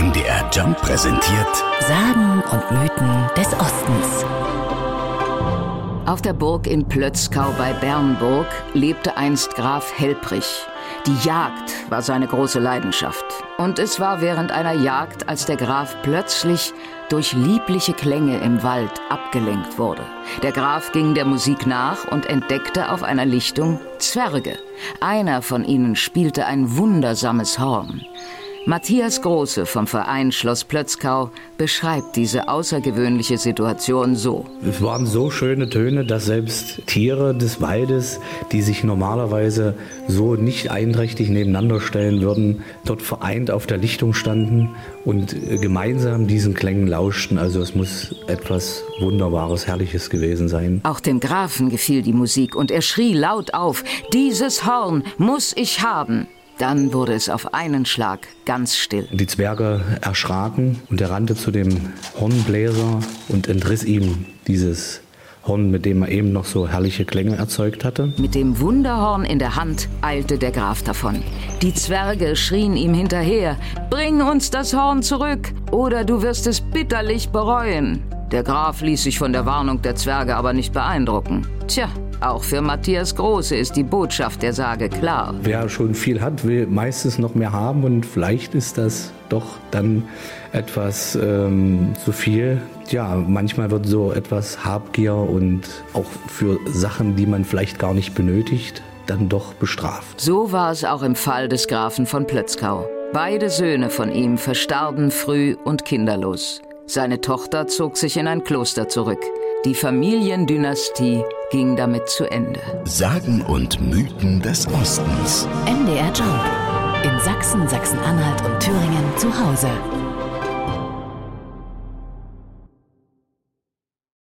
MDR Jump präsentiert Sagen und Mythen des Ostens. Auf der Burg in Plötzkau bei Bernburg lebte einst Graf Helprich. Die Jagd war seine große Leidenschaft. Und es war während einer Jagd, als der Graf plötzlich durch liebliche Klänge im Wald abgelenkt wurde. Der Graf ging der Musik nach und entdeckte auf einer Lichtung Zwerge. Einer von ihnen spielte ein wundersames Horn. Matthias Große vom Verein Schloss Plötzkau beschreibt diese außergewöhnliche Situation so. Es waren so schöne Töne, dass selbst Tiere des Waldes, die sich normalerweise so nicht einträchtig nebeneinander stellen würden, dort vereint auf der Lichtung standen und gemeinsam diesen Klängen lauschten. Also es muss etwas Wunderbares, Herrliches gewesen sein. Auch dem Grafen gefiel die Musik und er schrie laut auf, dieses Horn muss ich haben. Dann wurde es auf einen Schlag ganz still. Die Zwerge erschraken und er rannte zu dem Hornbläser und entriss ihm dieses Horn, mit dem er eben noch so herrliche Klänge erzeugt hatte. Mit dem Wunderhorn in der Hand eilte der Graf davon. Die Zwerge schrien ihm hinterher, Bring uns das Horn zurück, oder du wirst es bitterlich bereuen. Der Graf ließ sich von der Warnung der Zwerge aber nicht beeindrucken. Tja, auch für Matthias Große ist die Botschaft der Sage klar. Wer schon viel hat, will meistens noch mehr haben und vielleicht ist das doch dann etwas ähm, zu viel. Ja, manchmal wird so etwas Habgier und auch für Sachen, die man vielleicht gar nicht benötigt, dann doch bestraft. So war es auch im Fall des Grafen von Plötzkau. Beide Söhne von ihm verstarben früh und kinderlos. Seine Tochter zog sich in ein Kloster zurück. Die Familiendynastie ging damit zu Ende. Sagen und Mythen des Ostens. MDR Jump. In Sachsen, Sachsen-Anhalt und Thüringen zu Hause.